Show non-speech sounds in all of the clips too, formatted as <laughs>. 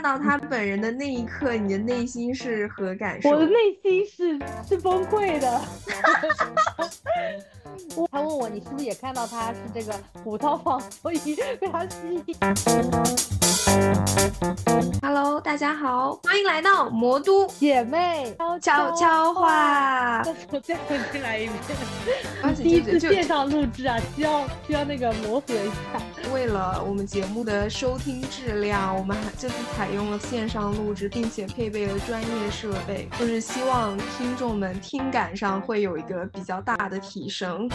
看到他本人的那一刻，你的内心是何感受？我的内心是是崩溃的。<laughs> 他问我，你是不是也看到他是这个五套房，所以被他吸引？Hello，大家好，欢迎来到魔都姐妹悄悄话。我再重新来一遍。<laughs> 第一次线上录制啊，需要需要那个磨合一下。为了我们节目的收听质量，我们还这次采用了线上录制，并且配备了专业设备，就是希望听众们听感上会有一个比较大的提升。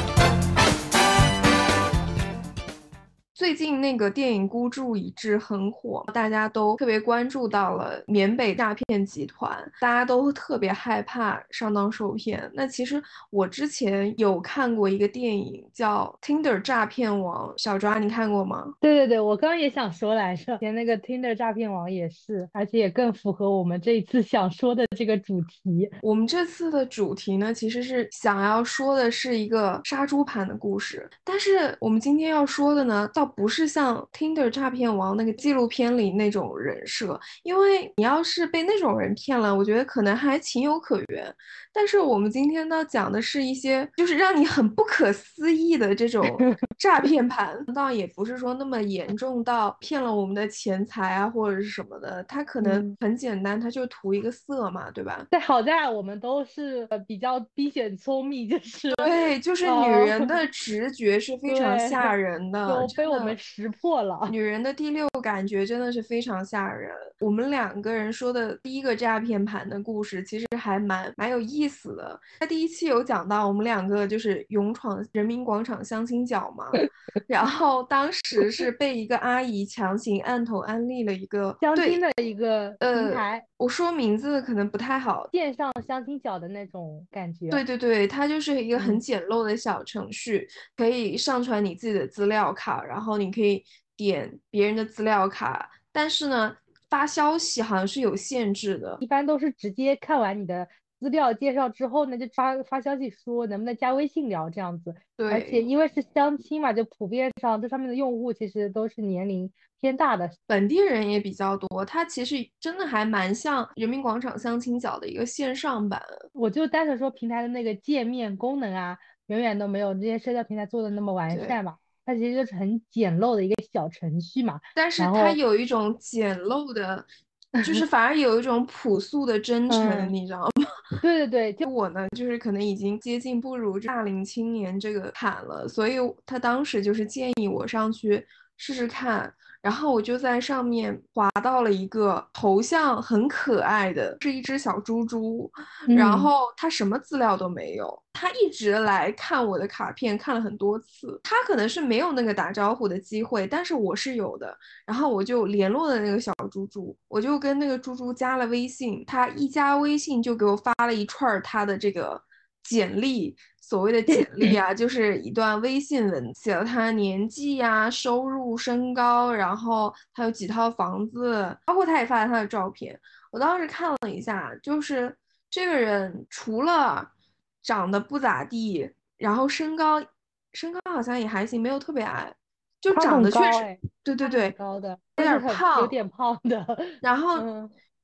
最近那个电影《孤注一掷》很火，大家都特别关注到了缅北诈骗集团，大家都特别害怕上当受骗。那其实我之前有看过一个电影叫《Tinder 诈骗王》，小抓你看过吗？对对对，我刚刚也想说来着，连那个 Tinder 诈骗王也是，而且也更符合我们这一次想说的这个主题。我们这次的主题呢，其实是想要说的是一个杀猪盘的故事，但是我们今天要说的呢，倒不是像 Tinder 诈骗王那个纪录片里那种人设，因为你要是被那种人骗了，我觉得可能还情有可原。但是我们今天呢讲的是一些就是让你很不可思议的这种 <laughs> 诈骗盘，倒也不是说那么严重到骗了我们的钱财啊或者是什么的，他可能很简单，他就图一个色嘛，对吧？对，好在我们都是比较逼险聪明，就是对，就是女人的 <laughs> 直觉是非常吓人的，被我们识破了。女人的第六感觉真的是非常吓人。我们两个人说的第一个诈骗盘的故事，其实还蛮蛮有意。思的，在第一期有讲到，我们两个就是勇闯人民广场相亲角嘛，<laughs> 然后当时是被一个阿姨强行按头安利了一个相亲的一个平台，我说名字可能不太好，线上相亲角的那种感觉。对对对，它就是一个很简陋的小程序，可以上传你自己的资料卡，然后你可以点别人的资料卡，但是呢，发消息好像是有限制的，一般都是直接看完你的。资料介绍之后呢，就发发消息说能不能加微信聊这样子。对，而且因为是相亲嘛，就普遍上这上面的用户其实都是年龄偏大的，本地人也比较多。它其实真的还蛮像人民广场相亲角的一个线上版。我就单纯说平台的那个界面功能啊，远远都没有这些社交平台做的那么完善嘛。它其实就是很简陋的一个小程序嘛。但是它有一种简陋的。就 <laughs> 是反而有一种朴素的真诚，你知道吗？<laughs> 对对对，就我呢，就是可能已经接近不如大龄青年这个坎了，所以他当时就是建议我上去试试看。然后我就在上面滑到了一个头像很可爱的，是一只小猪猪，然后他什么资料都没有，他一直来看我的卡片，看了很多次，他可能是没有那个打招呼的机会，但是我是有的，然后我就联络了那个小猪猪，我就跟那个猪猪加了微信，他一加微信就给我发了一串他的这个简历。所谓的简历啊，<laughs> 就是一段微信文，写了他年纪呀、收入、身高，然后他有几套房子，包括他也发了他的照片。我当时看了一下，就是这个人除了长得不咋地，然后身高身高好像也还行，没有特别矮，就长得确实，对对对，高的，有点胖，有点胖的，然 <laughs> 后。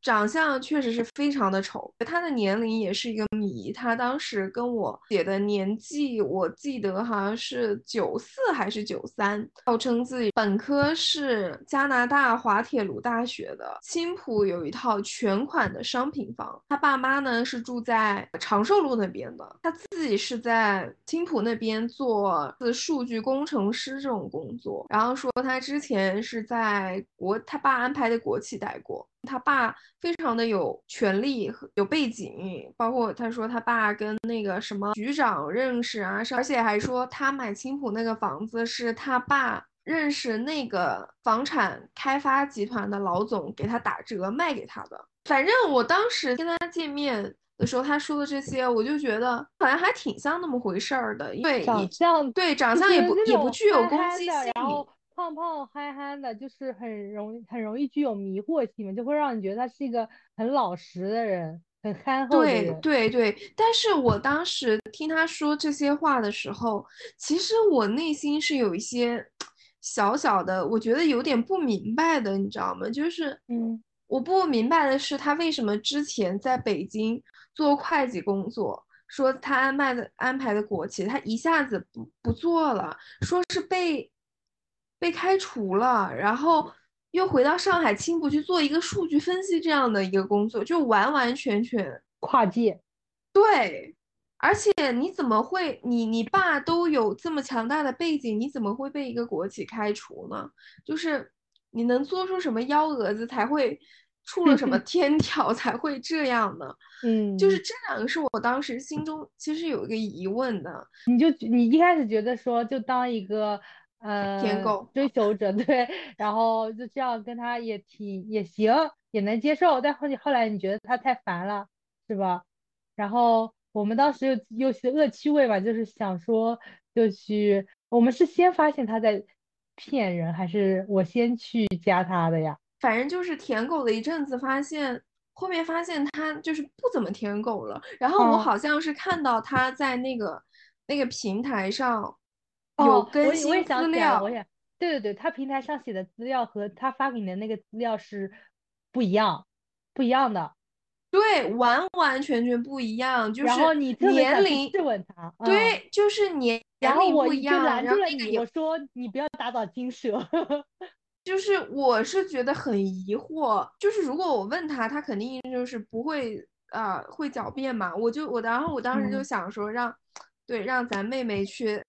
长相确实是非常的丑，他的年龄也是一个谜。他当时跟我写的年纪，我记得好像是九四还是九三，号称自己本科是加拿大滑铁卢大学的，青浦有一套全款的商品房。他爸妈呢是住在长寿路那边的，他自己是在青浦那边做数据工程师这种工作。然后说他之前是在国他爸安排的国企待过。他爸非常的有权利和有背景，包括他说他爸跟那个什么局长认识啊，而且还说他买青浦那个房子是他爸认识那个房产开发集团的老总给他打折卖给他的。反正我当时跟他见面的时候，他说的这些，我就觉得好像还挺像那么回事儿的，对，长相对长相也不也不具有攻击性。胖胖憨憨的，就是很容易很容易具有迷惑性嘛，就会让你觉得他是一个很老实的人，很憨厚的人。对对对，但是我当时听他说这些话的时候，其实我内心是有一些小小的，我觉得有点不明白的，你知道吗？就是，嗯，我不明白的是，他为什么之前在北京做会计工作，说他安排的安排的国企，他一下子不不做了，说是被被开除了，然后又回到上海青浦去做一个数据分析这样的一个工作，就完完全全跨界。对，而且你怎么会，你你爸都有这么强大的背景，你怎么会被一个国企开除呢？就是你能做出什么幺蛾子才会？出了什么 <laughs> 天条才会这样呢？嗯，就是这两个是我当时心中其实有一个疑问的。你就你一开始觉得说就当一个呃舔狗追求者 <laughs> 对，然后就这样跟他也挺也行也能接受，但后后来你觉得他太烦了是吧？然后我们当时又又是恶趣味吧，就是想说就去，我们是先发现他在骗人，还是我先去加他的呀？反正就是舔狗了一阵子，发现后面发现他就是不怎么舔狗了。然后我好像是看到他在那个那个平台上有更新资料，我也对对对，他平台上写的资料和他发给你的那个资料是不一样，不一样的。对，完完全全不一样。就是年龄质问他，对，就是年然后我不一样。拦住了你，我说你不要打草惊蛇。就是我是觉得很疑惑，就是如果我问他，他肯定就是不会啊，会狡辩嘛。我就我，然后我当时就想说，让对让咱妹妹去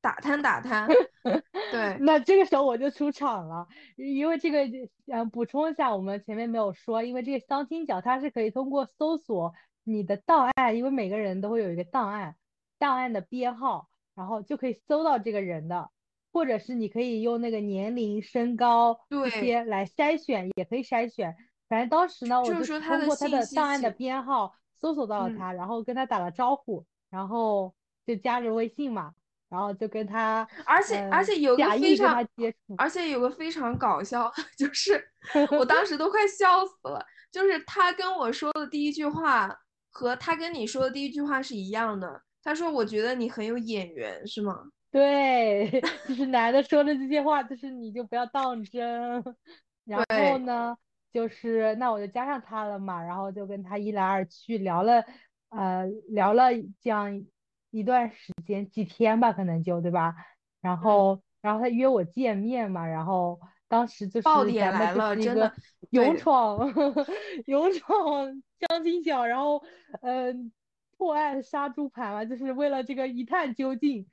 打探打探。<laughs> 对，那这个时候我就出场了，因为这个嗯，补充一下，我们前面没有说，因为这个相亲角它是可以通过搜索你的档案，因为每个人都会有一个档案，档案的编号，然后就可以搜到这个人的。或者是你可以用那个年龄、身高这些来筛选，也可以筛选。反正当时呢，我就通过他的档案的编号搜索到了他，然后跟他打了招呼，然后就加了微信嘛，然后就跟他，而且而且有个非常，而且有个非常搞笑，<laughs> 就是 <laughs> 我当时都快笑死了，就是他跟我说的第一句话和他跟你说的第一句话是一样的，他说我觉得你很有眼缘，是吗？<laughs> 对，就是男的说的这些话，就是你就不要当真。然后呢，就是那我就加上他了嘛，然后就跟他一来二去聊了，呃，聊了这样一段时间，几天吧，可能就对吧？然后，然后他约我见面嘛，然后当时就是咱们就是一个 <laughs> 勇闯勇闯相亲角，然后嗯，破案杀猪盘嘛，就是为了这个一探究竟。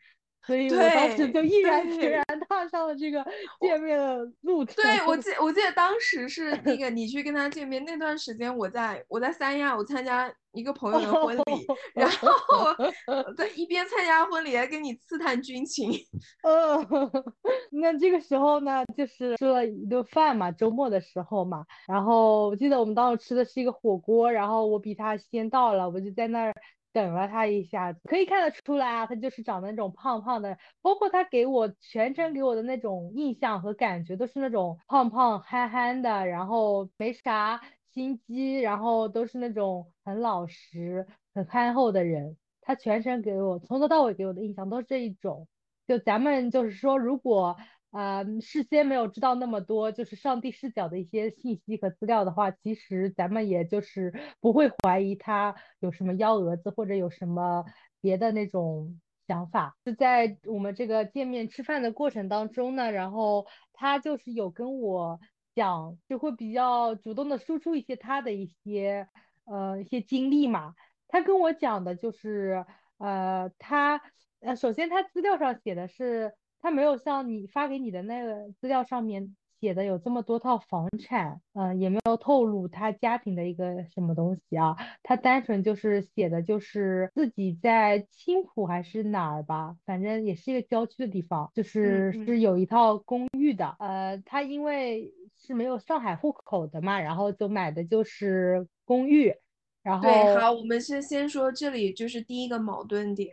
所以我当时就毅然决然踏上了这个见面的路程。对我记，我记得当时是那个你去跟他见面那段时间，我在我在三亚，我参加一个朋友的婚礼，然后 <laughs> 在一边参加婚礼还跟你刺探军情。嗯 <laughs> <laughs> 那这个时候呢，就是吃了一顿饭嘛，周末的时候嘛，然后我记得我们当时吃的是一个火锅，然后我比他先到了，我就在那儿。等了他一下子，可以看得出来啊，他就是长得那种胖胖的，包括他给我全程给我的那种印象和感觉都是那种胖胖憨憨的，然后没啥心机，然后都是那种很老实、很憨厚的人。他全程给我从头到尾给我的印象都是这一种。就咱们就是说，如果。呃，事先没有知道那么多，就是上帝视角的一些信息和资料的话，其实咱们也就是不会怀疑他有什么幺蛾子或者有什么别的那种想法。就在我们这个见面吃饭的过程当中呢，然后他就是有跟我讲，就会比较主动的输出一些他的一些呃一些经历嘛。他跟我讲的就是，呃，他呃首先他资料上写的是。他没有像你发给你的那个资料上面写的有这么多套房产，嗯，也没有透露他家庭的一个什么东西啊。他单纯就是写的就是自己在青浦还是哪儿吧，反正也是一个郊区的地方，就是是有一套公寓的。呃，他因为是没有上海户口的嘛，然后就买的就是公寓。然后对，好，我们先先说这里就是第一个矛盾点，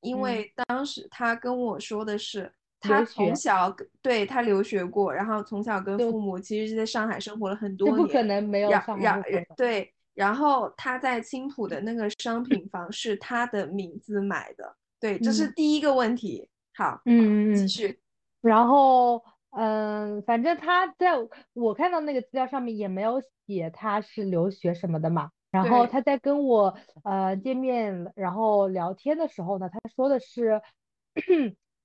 因为当时他跟我说的是。他从小对他留学过，然后从小跟父母其实是在上海生活了很多年，不可能没有上海对，然后他在青浦的那个商品房是他的名字买的，对，这是第一个问题。好，嗯继续。然后嗯，反正他在我看到那个资料上面也没有写他是留学什么的嘛。然后他在跟我呃见面，然后聊天的时候呢，他说的是，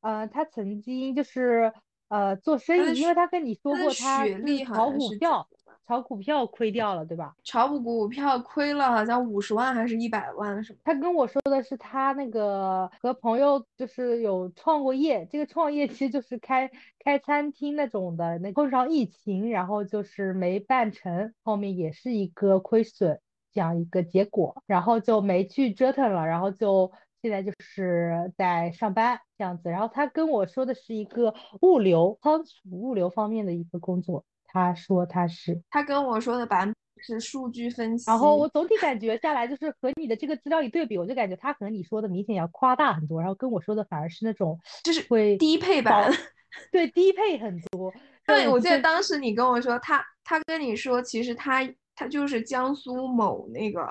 呃，他曾经就是呃做生意，因为他跟你说过他是炒股票。炒股票亏掉了，对吧？炒股股票亏了，好像五十万还是一百万什么？他跟我说的是他那个和朋友就是有创过业，这个创业其实就是开开餐厅那种的，那碰上疫情，然后就是没办成，后面也是一个亏损这样一个结果，然后就没去折腾了，然后就现在就是在上班这样子。然后他跟我说的是一个物流仓储物流方面的一个工作。他说他是，他跟我说的版本是数据分析，然后我总体感觉下来就是和你的这个资料一对比，我就感觉他和你说的明显要夸大很多，然后跟我说的反而是那种就是会低配版，<laughs> 对低配很多。对，我记得当时你跟我说他，他跟你说其实他他就是江苏某那个。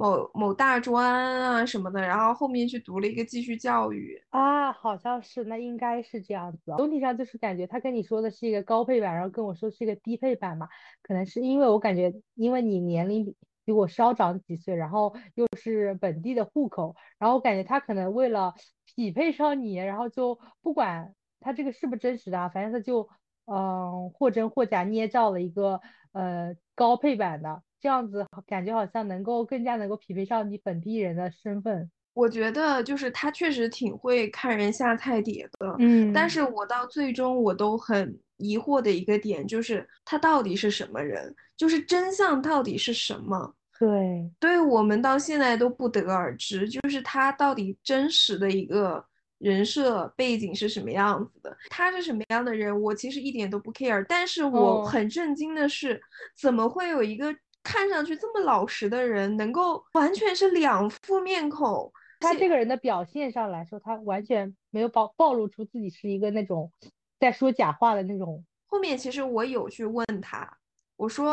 某某大专啊什么的，然后后面去读了一个继续教育啊，好像是，那应该是这样子。总体上就是感觉他跟你说的是一个高配版，然后跟我说是一个低配版嘛，可能是因为我感觉，因为你年龄比比我稍长几岁，然后又是本地的户口，然后我感觉他可能为了匹配上你，然后就不管他这个是不是真实的，反正他就嗯或真或假捏造了一个呃高配版的。这样子感觉好像能够更加能够匹配上你本地人的身份。我觉得就是他确实挺会看人下菜碟的，嗯。但是我到最终我都很疑惑的一个点就是他到底是什么人，就是真相到底是什么？对，对我们到现在都不得而知，就是他到底真实的一个人设背景是什么样子的？他是什么样的人？我其实一点都不 care，但是我很震惊的是，怎么会有一个。看上去这么老实的人，能够完全是两副面孔。他这个人的表现上来说，他完全没有暴暴露出自己是一个那种在说假话的那种。后面其实我有去问他，我说，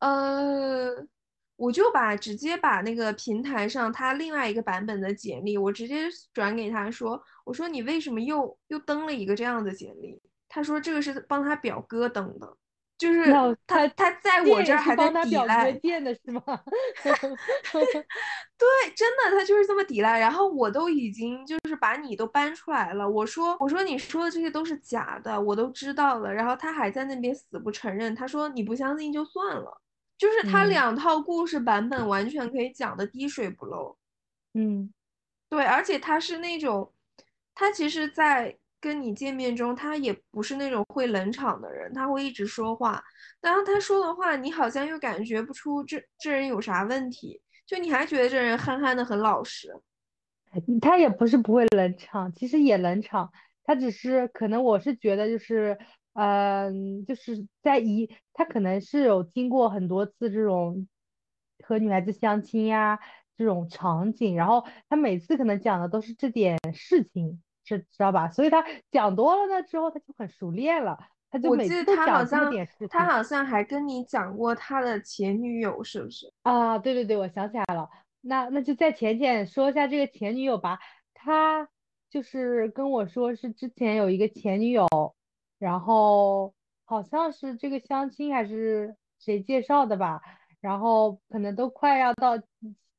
呃，我就把直接把那个平台上他另外一个版本的简历，我直接转给他说，我说你为什么又又登了一个这样的简历？他说这个是帮他表哥登的。就是他，他在我这儿还在抵赖，垫的是吗？<laughs> 对，真的，他就是这么抵赖。然后我都已经就是把你都搬出来了，我说，我说你说的这些都是假的，我都知道了。然后他还在那边死不承认，他说你不相信就算了。就是他两套故事版本完全可以讲的滴水不漏。嗯，对，而且他是那种，他其实，在。跟你见面中，他也不是那种会冷场的人，他会一直说话。然后他说的话，你好像又感觉不出这这人有啥问题，就你还觉得这人憨憨的很老实。他也不是不会冷场，其实也冷场，他只是可能我是觉得就是，嗯，就是在一他可能是有经过很多次这种和女孩子相亲呀这种场景，然后他每次可能讲的都是这点事情。是知道吧？所以他讲多了呢之后，他就很熟练了。他就每次都讲这点事情。他好像还跟你讲过他的前女友，是不是？啊，对对对，我想起来了。那那就再浅浅说一下这个前女友吧。他就是跟我说是之前有一个前女友，然后好像是这个相亲还是谁介绍的吧，然后可能都快要到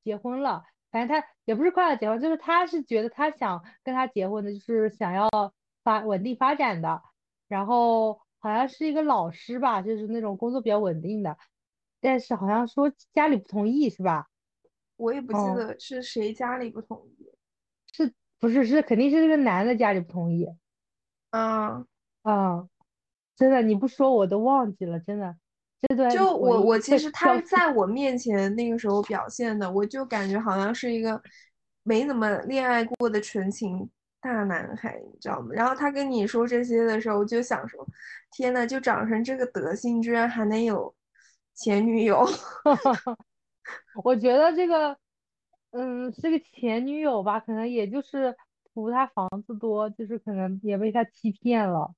结婚了。反正他也不是快要结婚，就是他是觉得他想跟他结婚的，就是想要发稳定发展的。然后好像是一个老师吧，就是那种工作比较稳定的。但是好像说家里不同意，是吧？我也不记得是谁家里不同意。是不是是肯定是这个男的家里不同意？嗯嗯，真的你不说我都忘记了，真的。就我我其实他在我面前那个时候表现的，我就感觉好像是一个没怎么恋爱过的纯情大男孩，你知道吗？然后他跟你说这些的时候，我就想说，天呐，就长成这个德行，居然还能有前女友。<laughs> <laughs> 我觉得这个，嗯，这个前女友吧，可能也就是图他房子多，就是可能也被他欺骗了，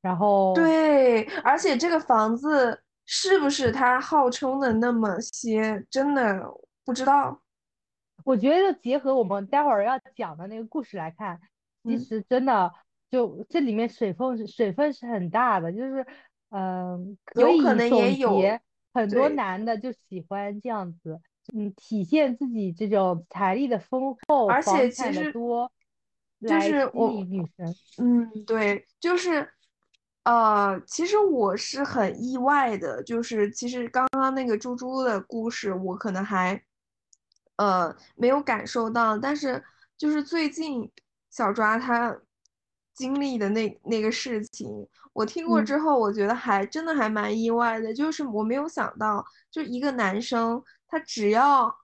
然后对，而且这个房子。是不是他号称的那么些？真的不知道。我觉得结合我们待会儿要讲的那个故事来看，其实真的就这里面水分是水分是很大的，就是嗯，有可能也有很多男的就喜欢这样子，嗯，体现自己这种财力的丰厚，而且其实多，就是我引女生。嗯，对，就是，呃，其实我是很意外的，就是其实刚刚那个猪猪的故事，我可能还，呃，没有感受到，但是就是最近小抓他经历的那那个事情，我听过嗯，之后，我觉得还真的还蛮意外的，就是我没有想到，就一个男生，他只要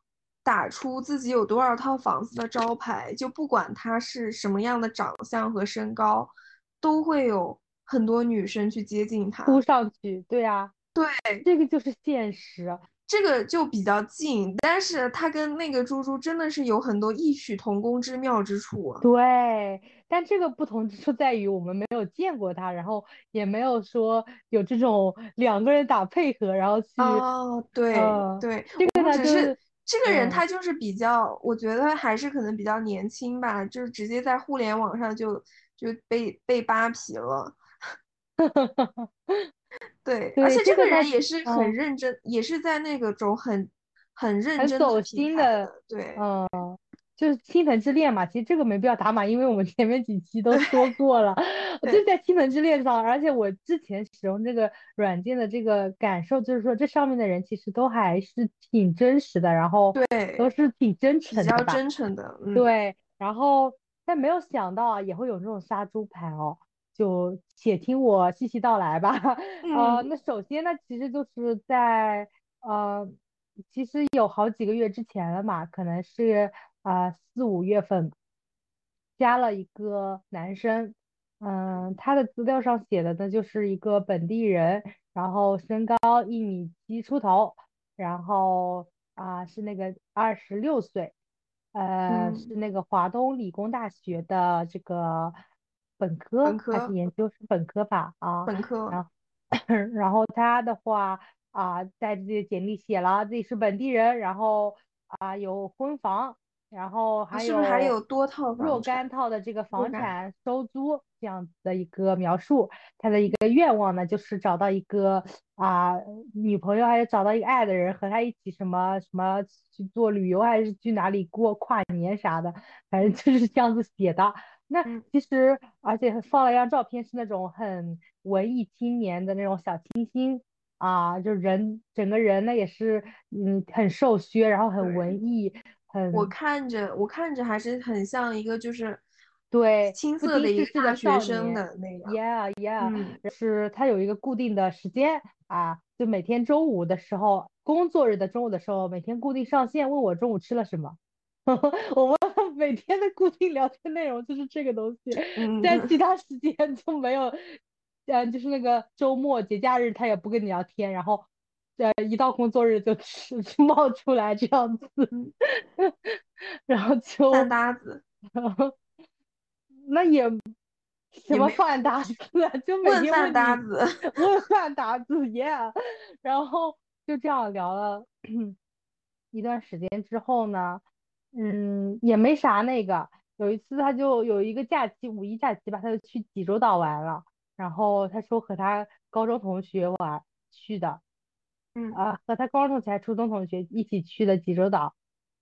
打出自己有多少套房子的招牌，就不管他是什么样的长相和身高，都会有很多女生去接近他扑。上去，对啊，对，这个就是现实。这个就比较近，但是他跟那个猪猪真的是有很多异曲同工之妙之处啊。对，但这个不同之处在于我们没有见过他，然后也没有说有这种两个人打配合，然后去，哦，对呃，对，这个呢就是这个人，嗯。他就是比较，我觉得还是可能比较年轻吧，就是直接在互联网上就就被被扒皮了。<laughs> 对，而，且这个人也是很嗯，认真，也是在那个种很很认很走真的去心的，对嗯，就是倾盆之恋嘛。其实这个没必要打码，因为我们前面几期都说 <laughs> 过了。我就在倾盆之恋上，而且我之前使用这个软件的这个感受，就是说这上面的人其实都还是挺真实的，然后对都，是挺真诚的比较。真诚的，嗯对，然后但没有想到啊，也会有这种杀猪盘哦。就且听我细细道来吧。<laughs> 呃，嗯那首先呢，其实就是在呃，其实有好几个月之前了嘛，可能是啊四五月份加了一个男生，嗯，他的资料上写的呢就是一个本地人，然后身高一米七出头，然后啊是那个二十六岁。呃，嗯，是那个华东理工大学的这个本科还是研究生本科吧啊，本科，然后 <coughs> 然后他的话啊，在自己的简历写了自己是本地人，然后啊有婚房，然后还是不是还有有多套若产？干套的这个若干，房产收租这样子的一个描述。他的一个愿望呢，就是找到一个啊、女朋友，还是找到一个爱的人，和他一起什么什么去做旅游，还是去哪里过跨年啥的，反正就是这样子写的。那嗯其实，而且放了一张照片，是那种很文艺青年的那种小清新啊，就人整个人呢也是嗯很瘦削，然后很。文艺，很我看着我看着还是很像一个就是对，青涩的一个学生的那个。，yeah yeah，嗯是他有一个固定的时间啊，就每天中午的时候，工作日的中午的时候，每天固定上线问我中午吃了什么。<laughs> 我们每天的固定聊天内容就是这个东西，嗯，在其他时间就没有，嗯，就是那个周末节假日他也不跟你聊天，然后，呃，一到工作日就 <laughs> 冒出来这样子，嗯然后就饭，搭子。那也什么饭搭子啊，<laughs> 就每问饭天问你搭子，<laughs> 问饭搭子，yeah，然后就这样聊了 <clears throat> 一段时间之后呢，嗯，也没啥那个。有一次他就有一个假期，五一假期吧，他就去济州岛玩了。然后他说和他高中同学玩去的，嗯啊，和他高中同学还初中同学一起去的济州岛。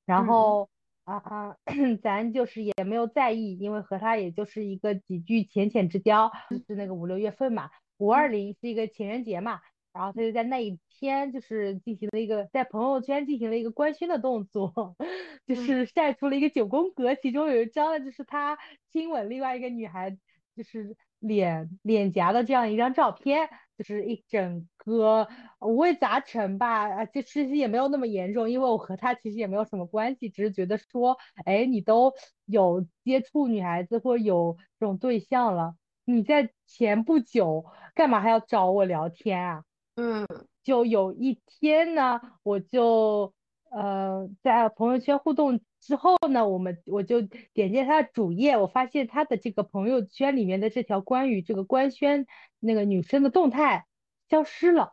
然后啊啊，<coughs> 咱就是也没有在意，因为和他也就是一个几句浅浅之交，就是那个五六月份嘛，五二嗯零是一个情人节嘛，然后他就在那一天就是进行了一个在朋友圈进行了一个官宣的动作，<laughs> 就嗯是晒出了一个九宫格，其中有一张呢就是他亲吻另外一个女孩，就是脸脸颊的这样一张照片，就是一整个五味杂陈吧，啊，这其实也没有那么严重，因为我和他其实也没有什么关系，只是觉得说，哎，你都有接触女孩子或者有这种对象了，你在前不久干嘛还要找我聊天啊？嗯就有一天呢，我就呃在朋友圈互动之后呢，我们我就点进他的主页，我发现他的这个朋友圈里面的这条关于这个官宣那个女生的动态消失了，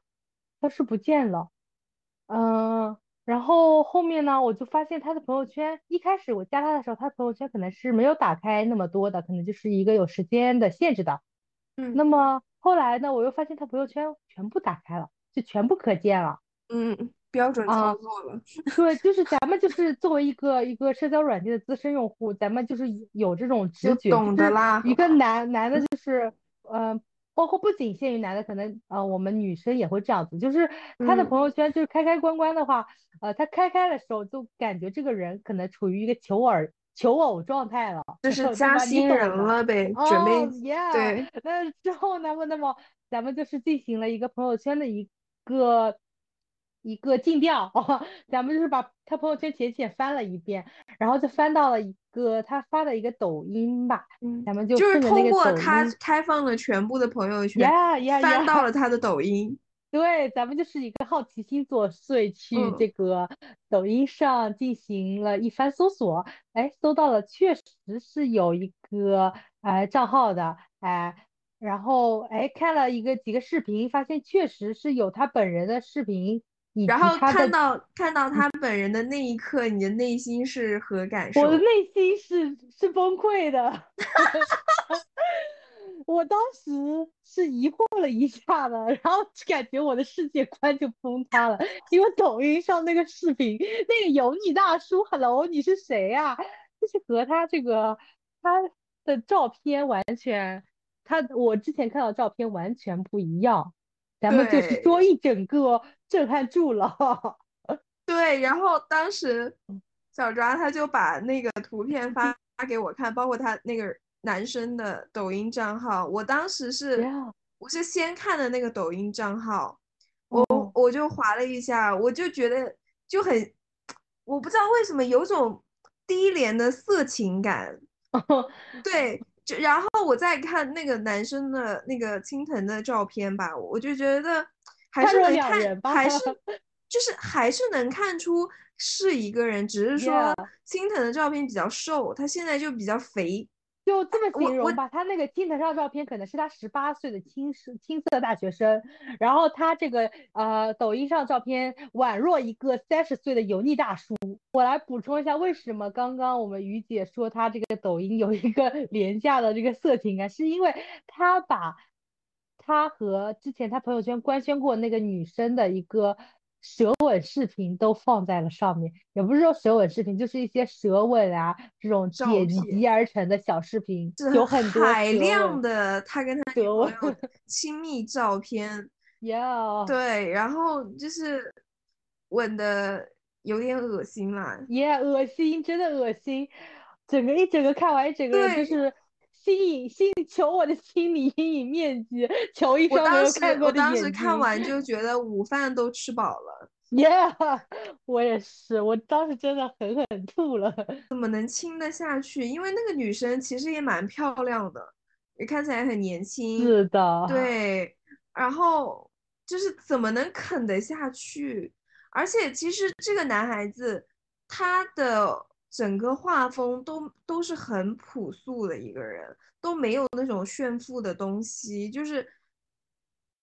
消失不见了。嗯、然后后面呢，我就发现他的朋友圈，一开始我加他的时候，他的朋友圈可能是没有打开那么多的，可能就是一个有时间的限制的。嗯那么后来呢，我又发现他朋友圈全部打开了，就全部可见了。嗯，标准啊操作了。对，就是咱们就是作为一个一个社交软件的资深用户，咱们就是有这种直觉，懂就是得啦一个男男的，就是呃，包括不仅限于男的，可能呃我们女生也会这样子，就是他的嗯朋友圈就是开开关关的话，呃，他开开的时候就感觉这个人可能处于一个求偶求偶状态了，就 <laughs> 是加新人了呗，准备对，那之后呢？那么咱们就是进行了一个朋友圈的一个一个尽调，<laughs> 咱们就是把他朋友圈浅浅翻了一遍，然后就翻到了一个他发的一个抖音吧，嗯，咱们就就是通过他开放了全部的朋友圈，翻到了他的抖音。对，咱们就是一个好奇心作祟，去嗯。这个抖音上进行了一番搜索，哎，搜到了确实是有一个呃账号的，哎，然后哎看了一个几个视频，发现确实是有他本人的视频，然后看到看到他本人的那一刻，你的内心是何感受？我的内心是是崩溃的，<laughs> 我当时是疑惑了一下的，然后感觉我的世界观就崩塌了，因为抖音上那个视频，那个油腻大叔，Hello，你是谁呀、就是和他这个他的照片完全，他我之前看到照片完全不一样，咱们就是说一整个震撼住了。<laughs> 对，然后当时小抓他就把那个图片发发给我看，包括他那个男生的抖音账号。我当时是我是先看的那个抖音账号，哦我我就划了一下，我就觉得就很，我不知道为什么有种低廉的色情感。<laughs> 对，就然后我再看那个男生的那个青藤的照片吧，我就觉得还是能看，还是 <laughs> 就是还是能看出是一个人，只是说青藤的照片比较瘦，他现在就比较肥。就这么形容吧，他那个镜头上照片可能是他十八岁的青涩青涩大学生，然后他这个呃抖音上照片宛若一个三十岁的油腻大叔。我来补充一下，为什么刚刚我们于姐说他这个抖音有一个 <laughs> 廉价的这个色情感，是因为他把他和之前他朋友圈官宣过那个女生的一个舌吻视频都放在了上面，也不是说舌吻视频，就是一些舌吻啊这种剪辑而成的小视频，是有很多海量的他跟他女舌朋友 <laughs> 亲密照片，，yeah。对，然后就是吻的有点恶心啦。耶，恶心，真的恶心，整个一整个看完，一整个人就对是心理心求我的心理阴影面积，求一我双没有当时看过的我当时。看完就觉得午饭都吃饱了，Yeah，<laughs> 我也是，我当时真的狠狠吐了。怎么能亲得下去？因为那个女生其实也蛮漂亮的，也看起来很年轻。是的，对，然后就是怎么能啃得下去？而且其实这个男孩子他的整个画风都都是很朴素的一个人，都没有那种炫富的东西，就是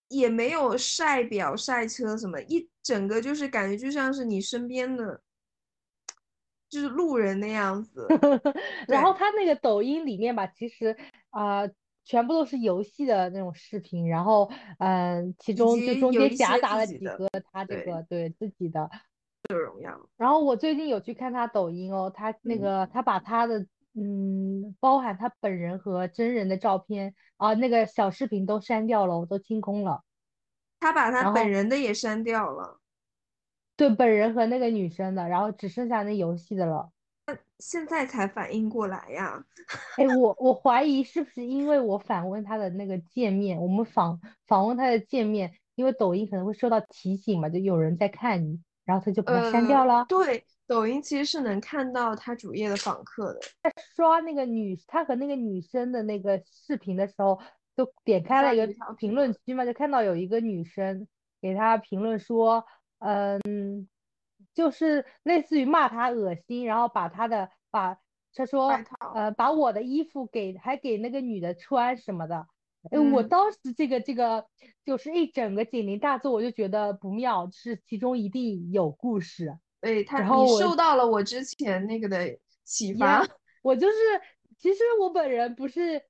也没有晒表晒车什么，一整个就是感觉就像是你身边的，就是路人那样子。<laughs> <laughs> 然后他那个抖音里面吧，其实啊、呃全部都是游戏的那种视频，然后嗯、其中就中间夹杂了几个他这对个对自己的。荣耀，然后我最近有去看他抖音哦，他那嗯个他把他的嗯，包含他本人和真人的照片啊，那个小视频都删掉了，我都清空了。他把他本人的也删掉了。对，本人和那个女生的，然后只剩下那游戏的了。现在才反应过来呀，哎，我 <laughs> 我怀疑是不是因为我访问他的那个界面，我们访访问他的界面，因为抖音可能会收到提醒嘛，就有人在看你，然后他就把它删掉呃了。对，抖音其实是能看到他主页的访客的，在刷那个女他和那个女生的那个视频的时候，就点开了一个评论区嘛，就看到有一个女生给他评论说，嗯，就是类似于骂他恶心，然后把他的把他说呃把我的衣服给还给那个女的穿什么的。哎，我嗯当时这个这个就是一整个警铃大作，我就觉得不妙，就是其中一定有故事。对他，然后你受到了我之前那个的启发。我就是，其实我本人不是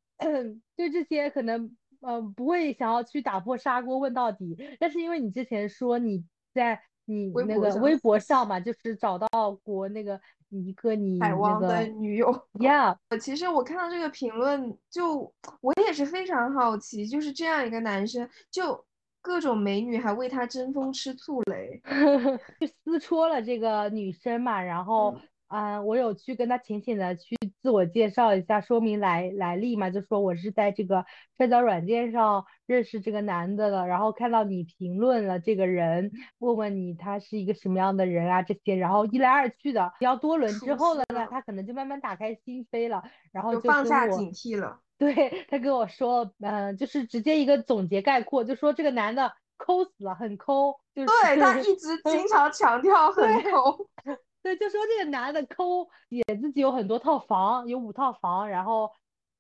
对这些可能，嗯，不会想要去打破砂锅问到底。但是因为你之前说你在你那个微博上嘛，就是找到过那个一个你海王的女友。<laughs> Yeah，其实我看到这个评论，就我也是非常好奇，就是这样一个男生，就各种美女还为他争风吃醋嘞，<laughs> 就撕戳了这个女生嘛，然后。啊，我有去跟他浅浅的去自我介绍一下，说明来来历嘛，就说我是在这个社交软件上认识这个男的了，然后看到你评论了这个人，问问你他是一个什么样的人啊这些，然后一来二去的比较多轮之后了呢，他可能就慢慢打开心扉了，然后就放下警惕了。对他跟我说，嗯，就是直接一个总结概括，就说这个男的抠死了，很抠，就是对他一直经常强调很抠。<laughs> 对，就说这个男的抠，也自己有很多套房，有五套房，然后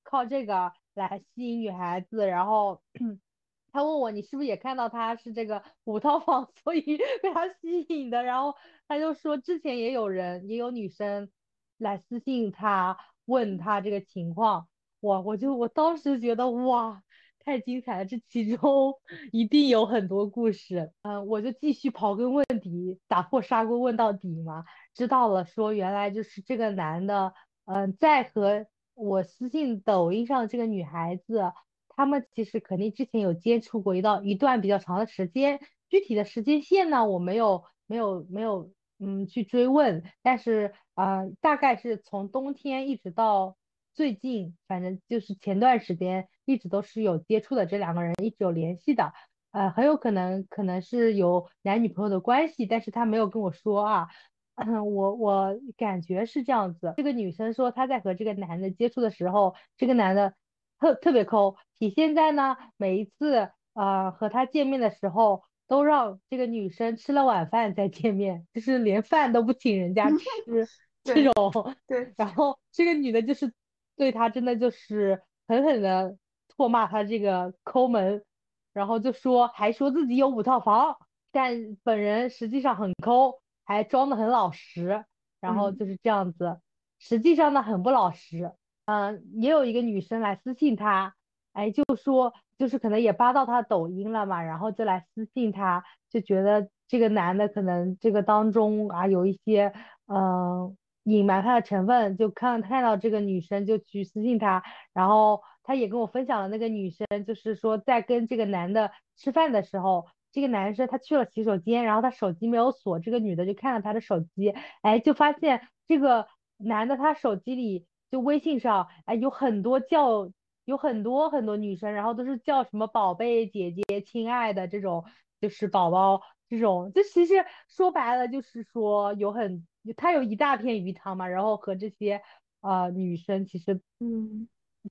靠这个来吸引女孩子。然后 <clears throat> 他问我，你是不是也看到他是这个五套房，<laughs> 所以被他吸引的？然后他就说，之前也有人，也有女生来私信他，问他这个情况。我我就我当时觉得哇。太精彩了，这其中 <laughs> 一定有很多故事。嗯，我就继续刨根问底，打破砂锅问到底嘛。知道了，说原来就是这个男的，嗯，在和我私信抖音上这个女孩子，他们其实肯定之前有接触过一道一段比较长的时间。具体的时间线呢，我没有没有没有嗯去追问，但是啊，大概是从冬天一直到。最近反正就是前段时间一直都是有接触的，这两个人一直有联系的，呃，很有可能可能是有男女朋友的关系，但是他没有跟我说啊，<clears throat> 我我感觉是这样子。这个女生说她在和这个男的接触的时候，这个男的特特别抠，体现在呢每一次呃和他见面的时候，都让这个女生吃了晚饭再见面，就是连饭都不请人家吃 <laughs> 这种。对，然后这个女的就是。对他真的就是狠狠的唾骂他这个抠门，然后就说还说自己有五套房，但本人实际上很抠，还装的很老实，然后就是这样子，实际上呢很不老实。嗯，也有一个女生来私信他，哎，就说就是可能也扒到他抖音了嘛，然后就来私信他，就觉得这个男的可能这个当中啊有一些嗯。隐瞒他的成分，就看看到这个女生就去私信他，然后他也跟我分享了那个女生，就是说在跟这个男的吃饭的时候，这个男生他去了洗手间，然后他手机没有锁，这个女的就看了他的手机，哎，就发现这个男的他手机里就微信上哎有很多叫有很多很多女生，然后都是叫什么宝贝姐姐、亲爱的这种，就是宝宝这种，这其实说白了就是说有很。他有一大片鱼塘嘛，然后和这些呃女生其实嗯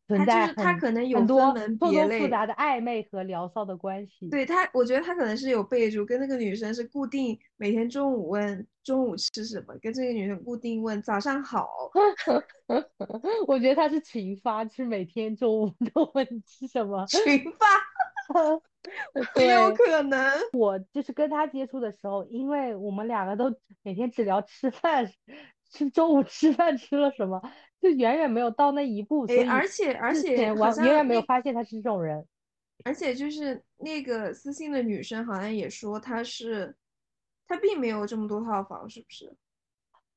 存在很他可能有很多错综复杂的暧昧和聊骚的关系。对他，我觉得他可能是有备注，跟那个女生是固定每天中午问中午吃什么，跟这个女生固定问早上好。<laughs> 我觉得他是群发，是每天中午 <laughs> 都问吃什么。群发。<laughs> 很有可能，我就是跟他接触的时候，因为我们两个都每天只聊吃饭，吃中午吃饭吃了什么，就远远没有到那一步。所以而且而且我远远没有发现他是这种人。而且就是那个私信的女生好像也说他是，他并没有这么多套房，是不是？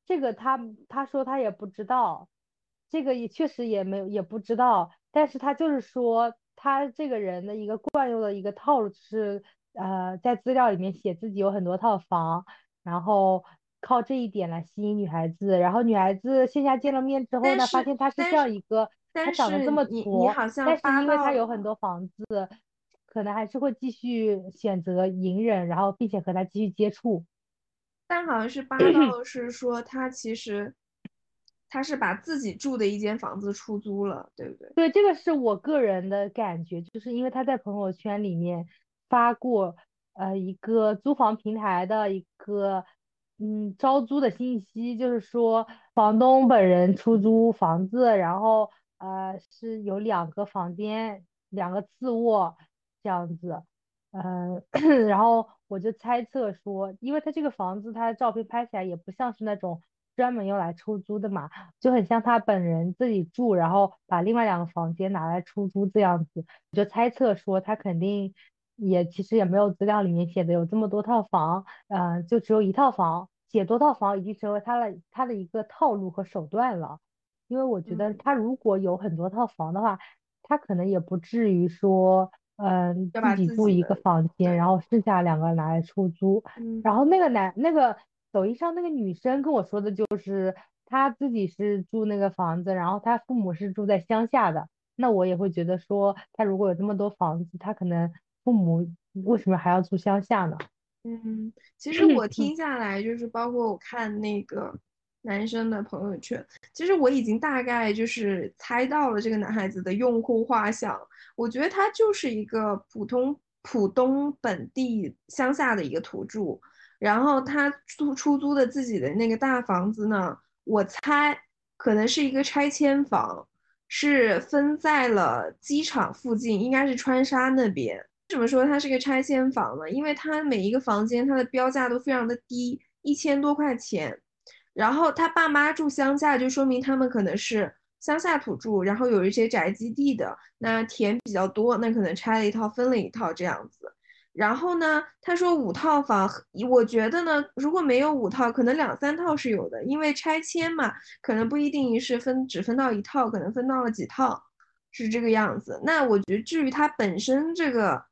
这个他他说他也不知道，这个也确实也没有也不知道，但是他就是说。他这个人的一个惯用的一个套路是，呃，在资料里面写自己有很多套房，然后靠这一点来吸引女孩子，然后女孩子线下见了面之后呢，发现他是这样一个，他长得这么矬，但是因为他有很多房子，可能还是会继续选择隐忍，然后并且和他继续接触。但好像是八道 <clears throat> 是说他其实。他是把自己住的一间房子出租了，对不对？对，这个是我个人的感觉，就是因为他在朋友圈里面发过，呃，一个租房平台的一个，嗯，招租的信息，就是说房东本人出租房子，然后呃是有两个房间，两个次卧这样子，嗯，<clears throat> 然后我就猜测说，因为他这个房子，他的照片拍起来也不像是那种专门用来出租的嘛，就很像他本人自己住，然后把另外两个房间拿来出租这样子。我就猜测说，他肯定也其实也没有资料里面写的有这么多套房，嗯，就只有一套房，写多套房已经成为他的他的一个套路和手段了。因为我觉得他如果有很多套房的话，他可能也不至于说。嗯，自己住一个房间，然后剩下两个拿来出租。然后那个男，那个抖音上那个女生跟我说的就是，她自己是住那个房子，然后她父母是住在乡下的。那我也会觉得说，他如果有这么多房子，他可能父母为什么还要住乡下呢？嗯，其实我听下来，就是包括我看那个。男生的朋友圈，其实我已经大概就是猜到了这个男孩子的用户画像。我觉得他就是一个普通浦东本地乡下的一个土著，然后他租出租的自己的那个大房子呢，我猜可能是一个拆迁房，是分在了机场附近，应该是川沙那边。为什么说它是个拆迁房呢？因为它每一个房间它的标价都非常的低，一千多块钱。然后他爸妈住乡下，就说明他们可能是乡下土著，然后有一些宅基地的，那田比较多，那可能拆了一套分了一套这样子。然后呢，他说五套房，我觉得呢，如果没有五套，可能两三套是有的，因为拆迁嘛，可能不一定是分只分到一套，可能分到了几套，是这个样子。那我觉得至于他本身这个。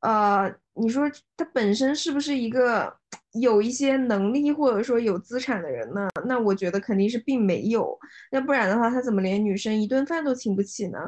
呃，你说他本身是不是一个有一些能力或者说有资产的人呢？那我觉得肯定是并没有，要不然的话，他怎么连女生一顿饭都请不起呢？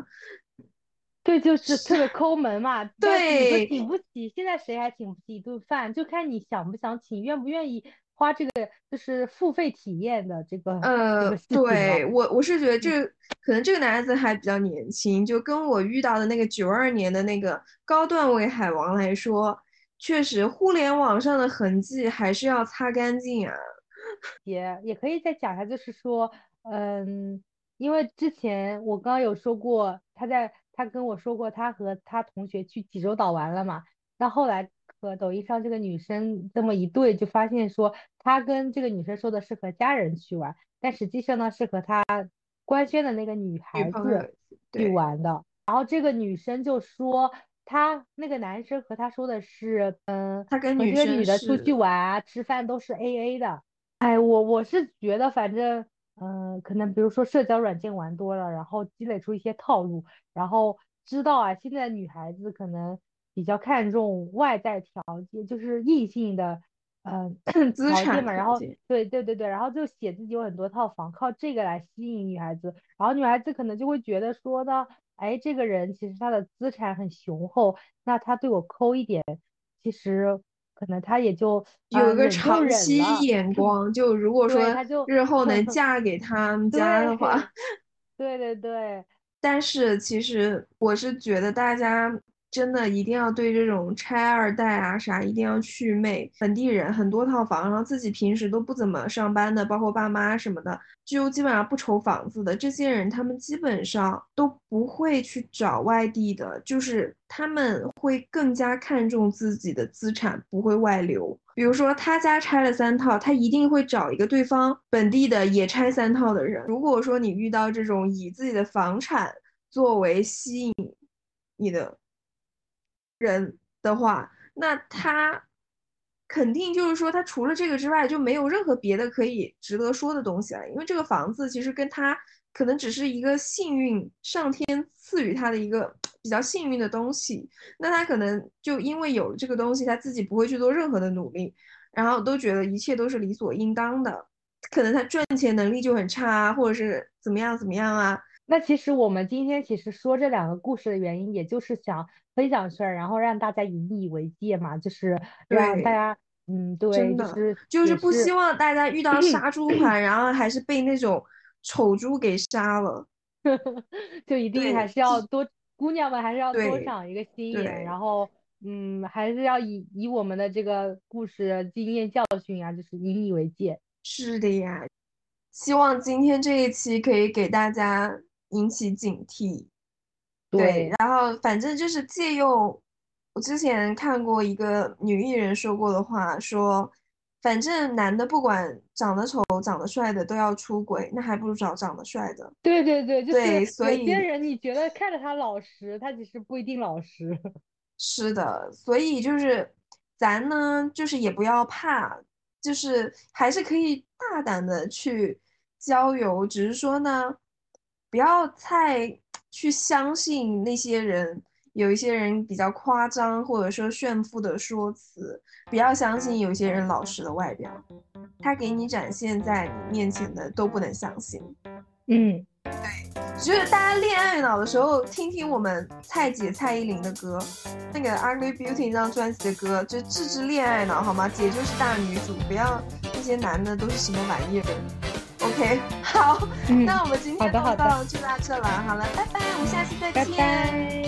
对，就是特别抠门嘛。<laughs> 对，请不起，现在谁还请不起一顿饭？就看你想不想请，愿不愿意。花这个就是付费体验的这个呃，对我我是觉得这可能这个男孩子还比较年轻，就跟我遇到的那个九二年的那个高段位海王来说，确实互联网上的痕迹还是要擦干净啊。<laughs> 也也可以再讲一下，就是说，嗯，因为之前我刚刚有说过，他在他跟我说过，他和他同学去济州岛玩了嘛，那后来。和抖音上这个女生这么一对，就发现说他跟这个女生说的是和家人去玩，但实际上呢是和他官宣的那个女孩子去玩的。然后这个女生就说，他那个男生和他说的是，嗯，他跟女女的出去玩啊，吃饭都是 A A 的。哎，我我是觉得，反正，嗯，可能比如说社交软件玩多了，然后积累出一些套路，然后知道啊，现在女孩子可能。比较看重外在条件，就是异性的，嗯，<clears throat> <clears throat> 资产嘛。然后，对对对对，然后就写自己有很多套房，靠这个来吸引女孩子。然后女孩子可能就会觉得说呢，哎，这个人其实他的资产很雄厚，那他对我抠一点，其实可能他也就有一个长期眼光。就如果说日后能 <laughs> 嫁给他们家的话，对对对。但是其实我是觉得大家。真的一定要对这种拆二代啊啥一定要祛魅。本地人很多套房，然后自己平时都不怎么上班的，包括爸妈什么的，就基本上不愁房子的这些人，他们基本上都不会去找外地的，就是他们会更加看重自己的资产，不会外流。比如说他家拆了三套，他一定会找一个对方本地的也拆三套的人。如果说你遇到这种以自己的房产作为吸引你的，人的话，那他肯定就是说，他除了这个之外，就没有任何别的可以值得说的东西了。因为这个房子其实跟他可能只是一个幸运，上天赐予他的一个比较幸运的东西。那他可能就因为有这个东西，他自己不会去做任何的努力，然后都觉得一切都是理所应当的。可能他赚钱能力就很差啊，或者是怎么样怎么样啊。那其实我们今天其实说这两个故事的原因，也就是想。分享出来，然后让大家引以为戒嘛，就是让大家，嗯，对，就是就是不希望大家遇到 <clears throat> 杀猪盘，然后还是被那种丑猪给杀了，<laughs> 就一定还是要多姑娘们还是要多长一个心眼，然后，嗯，还是要以以我们的这个故事经验教训啊，就是引以为戒。是的呀，希望今天这一期可以给大家引起警惕。对，然后反正就是借用我之前看过一个女艺人说过的话，说反正男的不管长得丑、长得帅的都要出轨，那还不如找长得帅的。对对对，就是对所以有些人你觉得看着他老实，他其实不一定老实。<laughs> 是的，所以就是咱呢，就是也不要怕，就是还是可以大胆的去交友，只是说呢，不要太去相信那些人，有一些人比较夸张或者说炫富的说辞，不要相信有些人老实的外表，他给你展现在你面前的都不能相信。嗯，对就是大家恋爱脑的时候，听听我们蔡姐蔡依林的歌，那个《Ugly Beauty》那张专辑的歌，就治治恋爱脑好吗？姐就是大女主，不要那些男的都是什么玩意儿。OK，好，嗯那我们今天的好的就到就到这了，好了，拜拜，我们下期再拜见。拜。